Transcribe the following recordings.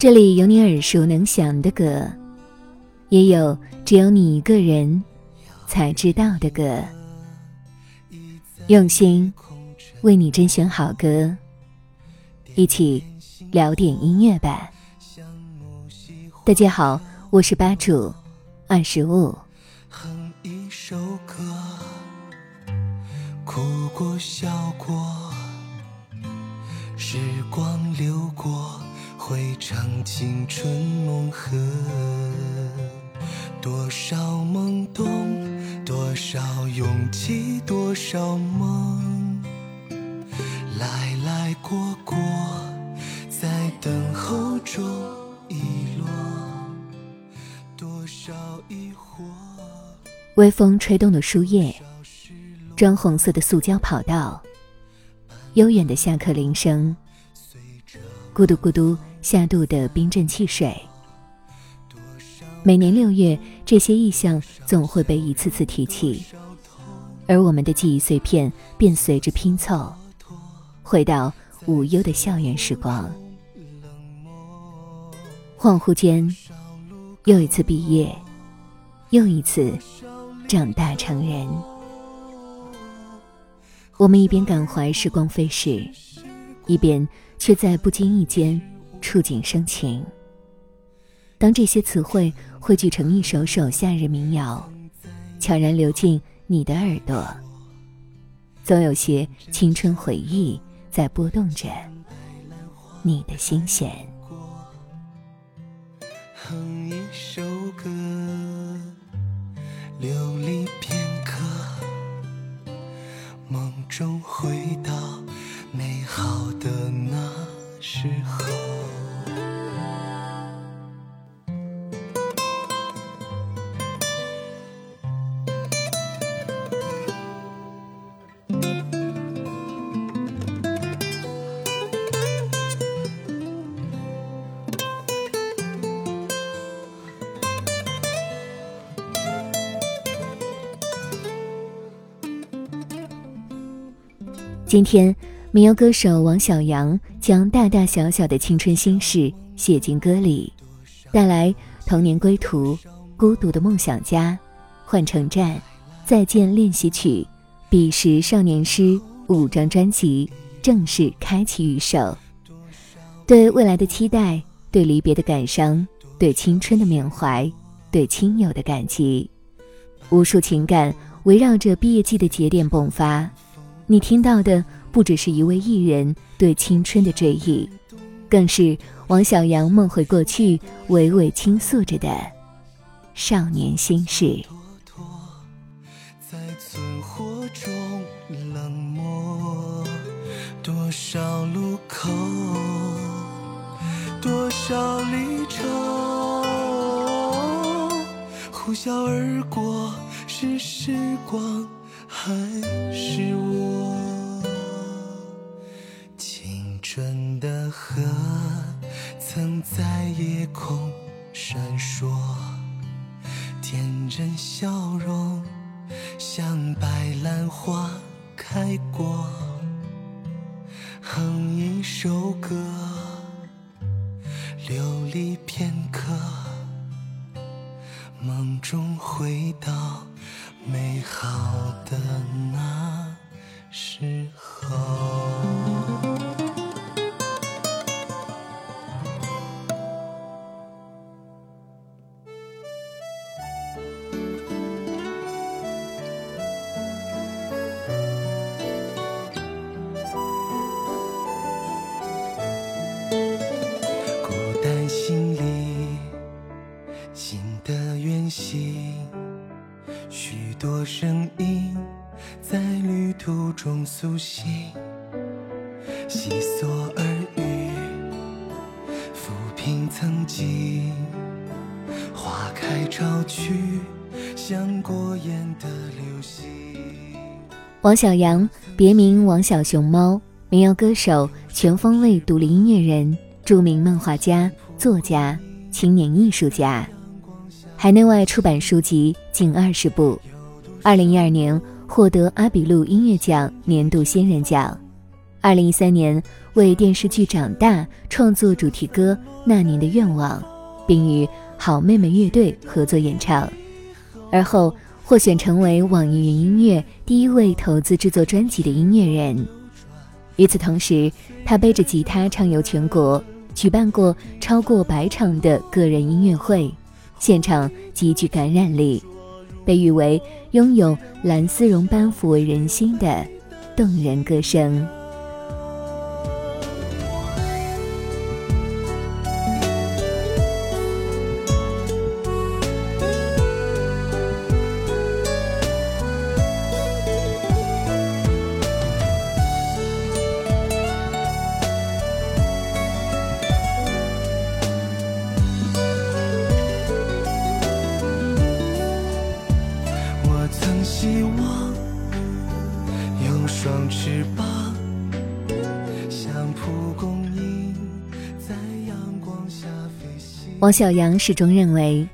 这里有你耳熟能详的歌，也有只有你一个人才知道的歌。用心为你甄选好歌，一起聊点音乐吧。大家好，我是吧主二十五。哼一首歌，哭过笑过，时光流过，汇成青春梦和。多少懵懂，多少勇气，多少梦，来来过过，在等候中遗落。多少疑惑。微风吹动的树叶，砖红色的塑胶跑道，悠远的下课铃声，咕嘟咕嘟下肚的冰镇汽水。每年六月，这些意象总会被一次次提起，而我们的记忆碎片便随之拼凑，回到无忧的校园时光。恍惚间，又一次毕业，又一次长大成人。我们一边感怀时光飞逝，一边却在不经意间触景生情。当这些词汇汇聚成一首首夏日民谣，悄然流进你的耳朵，总有些青春回忆在拨动着你的心弦。哼一首歌，流离片刻，梦中回到美好今天，民谣歌手王小阳将大大小小的青春心事写进歌里，带来《童年归途》《孤独的梦想家》《换乘站》《再见练习曲》《彼时少年诗》五张专辑正式开启预售。对未来的期待，对离别的感伤，对青春的缅怀，对亲友的感激，无数情感围绕着毕业季的节点迸发。你听到的不只是一位艺人对青春的追忆，更是王小阳梦回过去，娓娓倾诉着的少年心事。在存活中冷漠，多少路口，多少离愁，呼啸而过，是时光还是我？青春的河曾在夜空闪烁。天真笑容，像白兰花开苏醒，细索耳语，抚平曾经，花开潮去，像过眼的流星。王小阳，别名王小熊猫，民谣歌手，全方位独立音乐人，著名漫画家、作家、青年艺术家，海内外出版书籍近二十部。二零一二年获得阿比路音乐奖年度新人奖。二零一三年为电视剧《长大》创作主题歌《那年的愿望》，并与好妹妹乐队合作演唱，而后获选成为网易云音乐第一位投资制作专辑的音乐人。与此同时，他背着吉他畅游全国，举办过超过百场的个人音乐会，现场极具感染力，被誉为拥有蓝丝绒般抚慰人心的动人歌声。王小阳始终认为，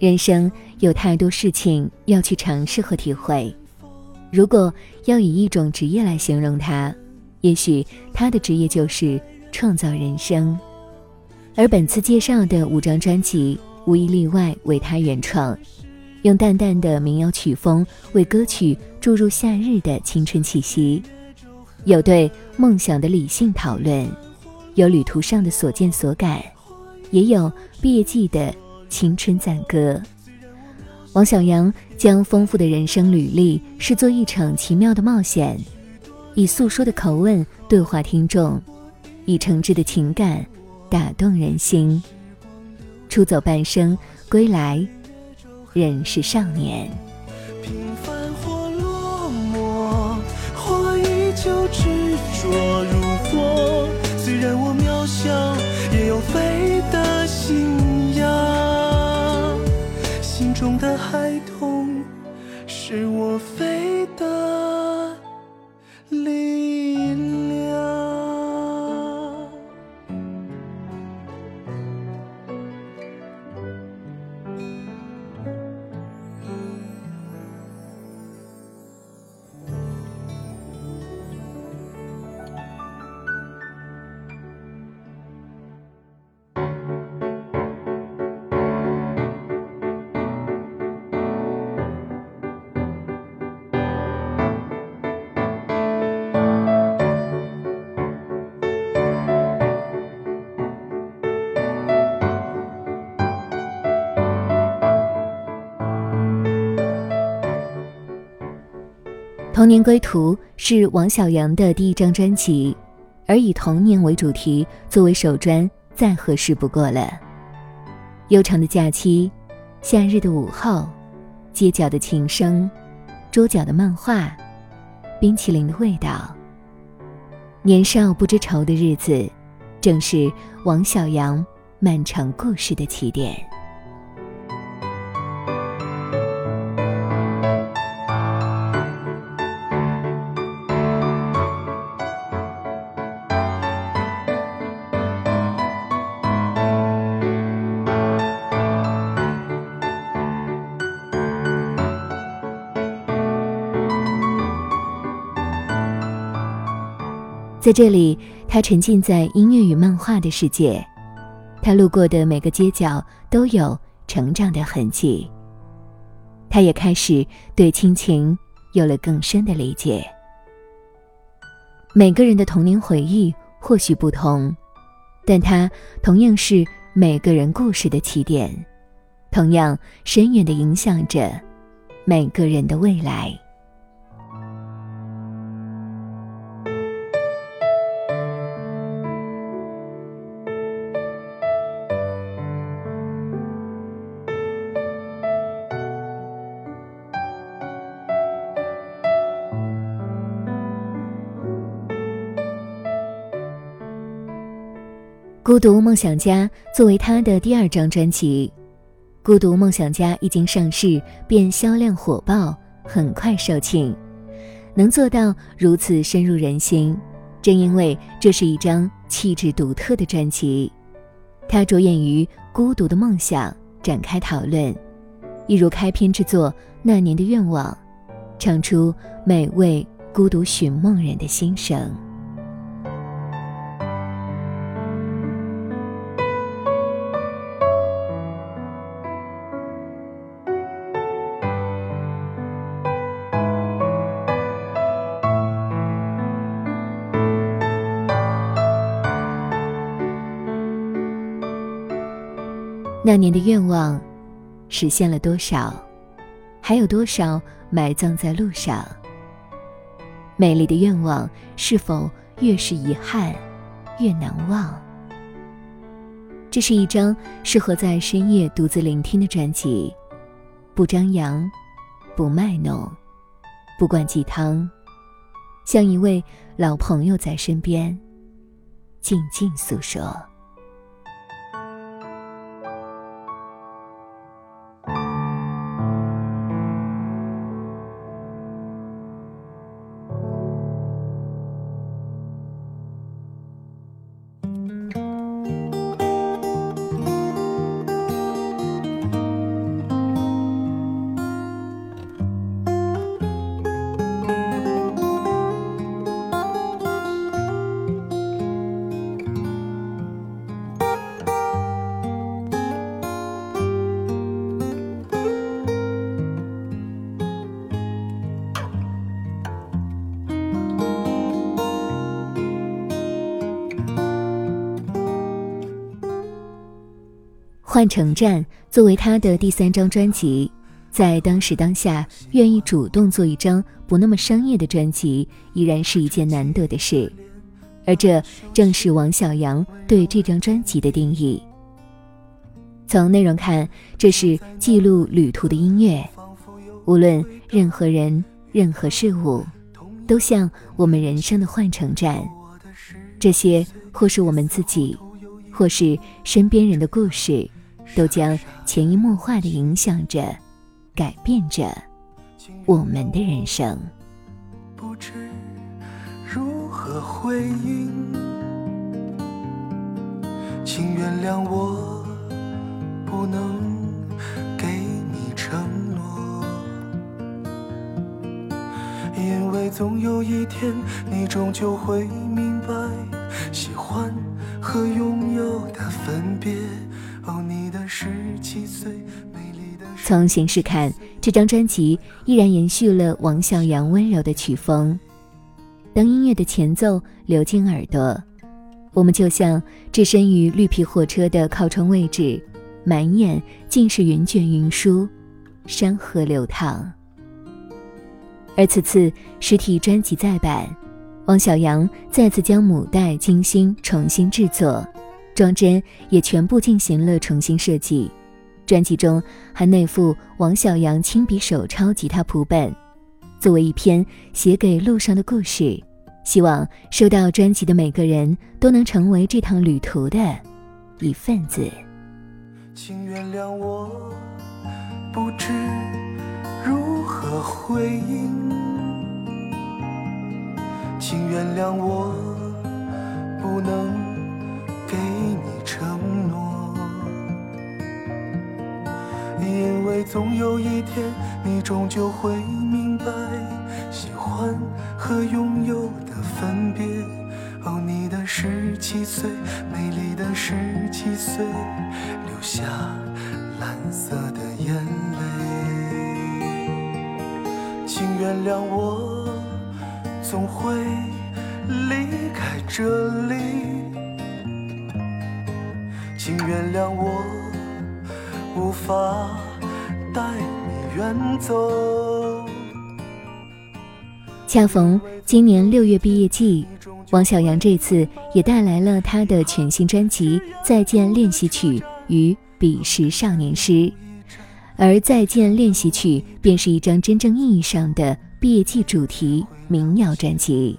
人生有太多事情要去尝试和体会。如果要以一种职业来形容他，也许他的职业就是创造人生。而本次介绍的五张专辑，无一例外为他原创，用淡淡的民谣曲风为歌曲注入夏日的青春气息，有对梦想的理性讨论，有旅途上的所见所感。也有毕业季的青春赞歌。王小阳将丰富的人生履历视作一场奇妙的冒险，以诉说的口吻对话听众，以诚挚的情感打动人心。出走半生，归来仍是少年。平凡或落寞，或依旧执着如火。虽然我渺小，也有飞中的孩童，是我飞的童年归途是王小阳的第一张专辑，而以童年为主题作为首专再合适不过了。悠长的假期，夏日的午后，街角的琴声，桌角的漫画，冰淇淋的味道。年少不知愁的日子，正是王小阳漫长故事的起点。在这里，他沉浸在音乐与漫画的世界。他路过的每个街角都有成长的痕迹。他也开始对亲情有了更深的理解。每个人的童年回忆或许不同，但它同样是每个人故事的起点，同样深远的影响着每个人的未来。《孤独梦想家》作为他的第二张专辑，《孤独梦想家》一经上市便销量火爆，很快售罄。能做到如此深入人心，正因为这是一张气质独特的专辑。他着眼于孤独的梦想展开讨论，一如开篇之作《那年的愿望》，唱出每位孤独寻梦人的心声。那年的愿望实现了多少？还有多少埋葬在路上？美丽的愿望是否越是遗憾，越难忘？这是一张适合在深夜独自聆听的专辑，不张扬，不卖弄，不灌鸡汤，像一位老朋友在身边，静静诉说。换乘站作为他的第三张专辑，在当时当下愿意主动做一张不那么商业的专辑，依然是一件难得的事。而这正是王小阳对这张专辑的定义。从内容看，这是记录旅途的音乐，无论任何人、任何事物，都像我们人生的换乘站。这些或是我们自己，或是身边人的故事。都将潜移默化的影响着、改变着我们的人生。不知如何回应，请原谅我不能给你承诺，因为总有一天你终究会明白，喜欢和拥有的分别。哦，你从形式看，这张专辑依然延续了王小阳温柔的曲风。当音乐的前奏流进耳朵，我们就像置身于绿皮火车的靠窗位置，满眼尽是云卷云舒，山河流淌。而此次实体专辑再版，王小阳再次将母带精心重新制作。装帧也全部进行了重新设计，专辑中还内附王小阳亲笔手抄吉他谱本，作为一篇写给路上的故事，希望收到专辑的每个人都能成为这趟旅途的一份子。请原谅我，不知如何回应，请原谅我，不能。给你承诺，因为总有一天你终究会明白，喜欢和拥有的分别。哦，你的十七岁，美丽的十七岁，留下蓝色的眼泪。请原谅我，总会离开这里。请原谅我，无法带你远走。恰逢今年六月毕业季，王小阳这次也带来了他的全新专辑《再见练习曲》与《彼时少年诗》，而《再见练习曲》便是一张真正意义上的毕业季主题民谣专辑。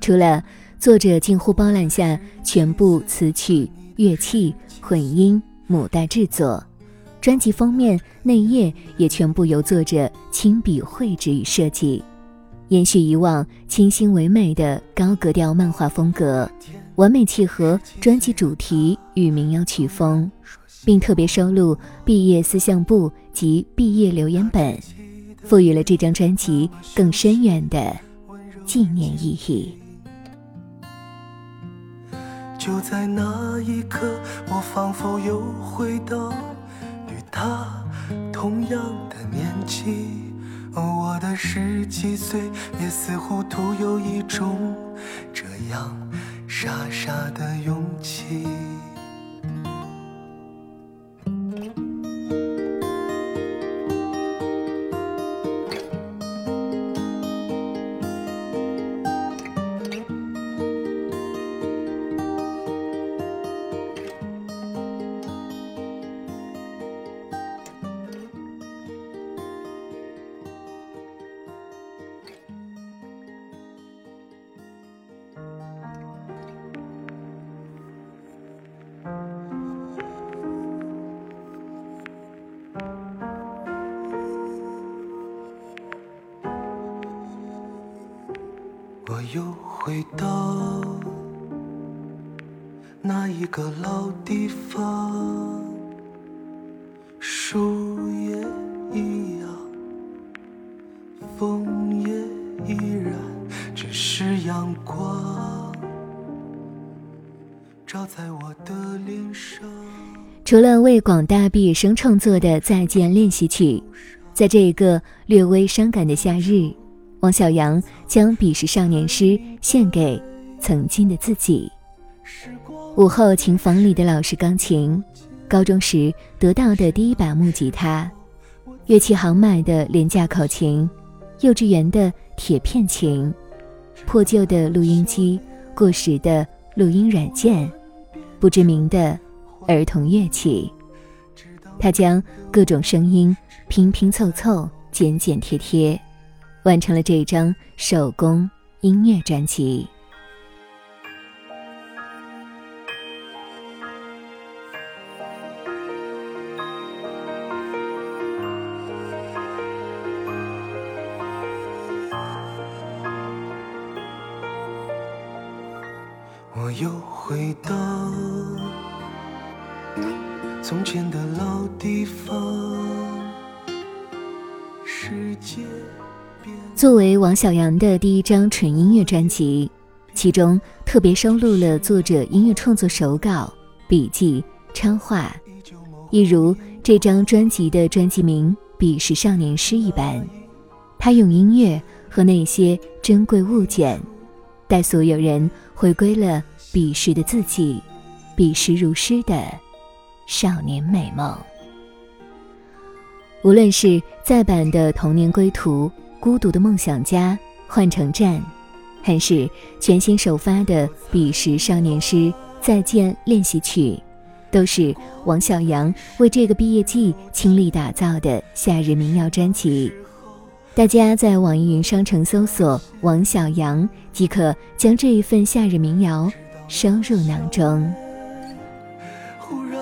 除了作者近乎包揽下全部词曲。乐器混音母带制作，专辑封面内页也全部由作者亲笔绘制与设计，延续以往清新唯美的高格调漫画风格，完美契合专辑主题与民谣曲风，并特别收录毕业思相簿及毕业留言本，赋予了这张专辑更深远的纪念意义。就在那一刻，我仿佛又回到他同样的年纪。我的十七岁也似乎徒有一种这样傻傻的勇气。又回到那一个老地方，树叶一样，风也依然，只是阳光照在我的脸上。除了为广大毕业生创作的《再见练习曲》，在这一个略微伤感的夏日，王小阳将彼时少年诗献给曾经的自己。午后琴房里的老式钢琴，高中时得到的第一把木吉他，乐器行买的廉价口琴，幼稚园的铁片琴，破旧的录音机，过时的录音软件，不知名的儿童乐器。他将各种声音拼拼凑凑、剪剪贴贴，完成了这张手工音乐专辑。小阳的第一张纯音乐专辑，其中特别收录了作者音乐创作手稿、笔记、插画，一如这张专辑的专辑名《彼时少年诗》一般。他用音乐和那些珍贵物件，带所有人回归了彼时的自己，彼时如诗的少年美梦。无论是再版的《童年归途》《孤独的梦想家》《换乘站》，还是全新首发的《彼时少年诗再见练习曲》，都是王小阳为这个毕业季倾力打造的夏日民谣专辑。大家在网易云商城搜索“王小阳”，即可将这一份夏日民谣收入囊中。忽然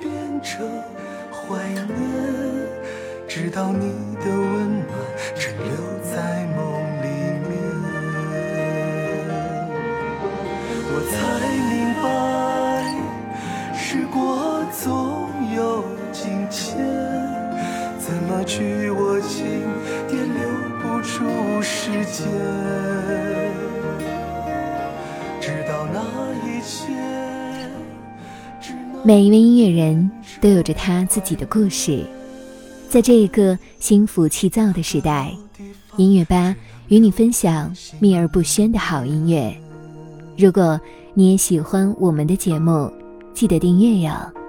变成怀念，直到你的温暖过总有境迁，怎么去握紧，也留不住时间，直到那一切。每一位音乐人都有着他自己的故事，在这一个心浮气躁的时代，音乐吧与你分享秘而不宣的好音乐。如果你也喜欢我们的节目，记得订阅哟。